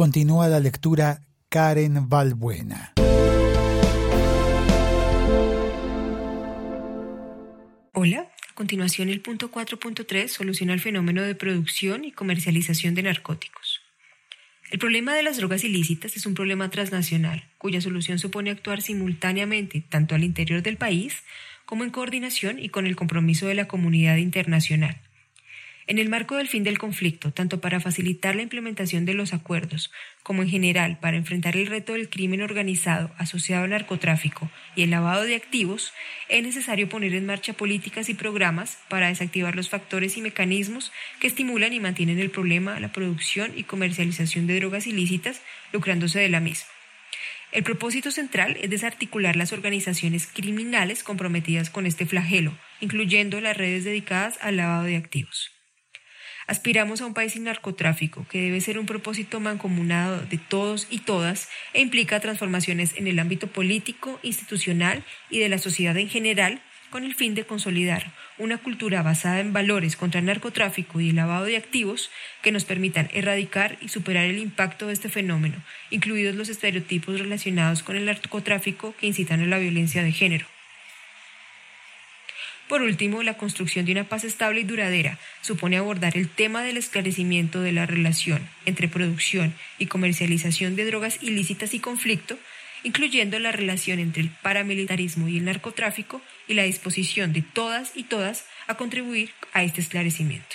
Continúa la lectura Karen Valbuena. Hola, a continuación el punto 4.3 soluciona el fenómeno de producción y comercialización de narcóticos. El problema de las drogas ilícitas es un problema transnacional, cuya solución supone actuar simultáneamente tanto al interior del país como en coordinación y con el compromiso de la comunidad internacional. En el marco del fin del conflicto, tanto para facilitar la implementación de los acuerdos como en general para enfrentar el reto del crimen organizado asociado al narcotráfico y el lavado de activos, es necesario poner en marcha políticas y programas para desactivar los factores y mecanismos que estimulan y mantienen el problema, la producción y comercialización de drogas ilícitas, lucrándose de la misma. El propósito central es desarticular las organizaciones criminales comprometidas con este flagelo, incluyendo las redes dedicadas al lavado de activos. Aspiramos a un país sin narcotráfico, que debe ser un propósito mancomunado de todos y todas e implica transformaciones en el ámbito político, institucional y de la sociedad en general con el fin de consolidar una cultura basada en valores contra el narcotráfico y el lavado de activos que nos permitan erradicar y superar el impacto de este fenómeno, incluidos los estereotipos relacionados con el narcotráfico que incitan a la violencia de género. Por último, la construcción de una paz estable y duradera supone abordar el tema del esclarecimiento de la relación entre producción y comercialización de drogas ilícitas y conflicto, incluyendo la relación entre el paramilitarismo y el narcotráfico y la disposición de todas y todas a contribuir a este esclarecimiento.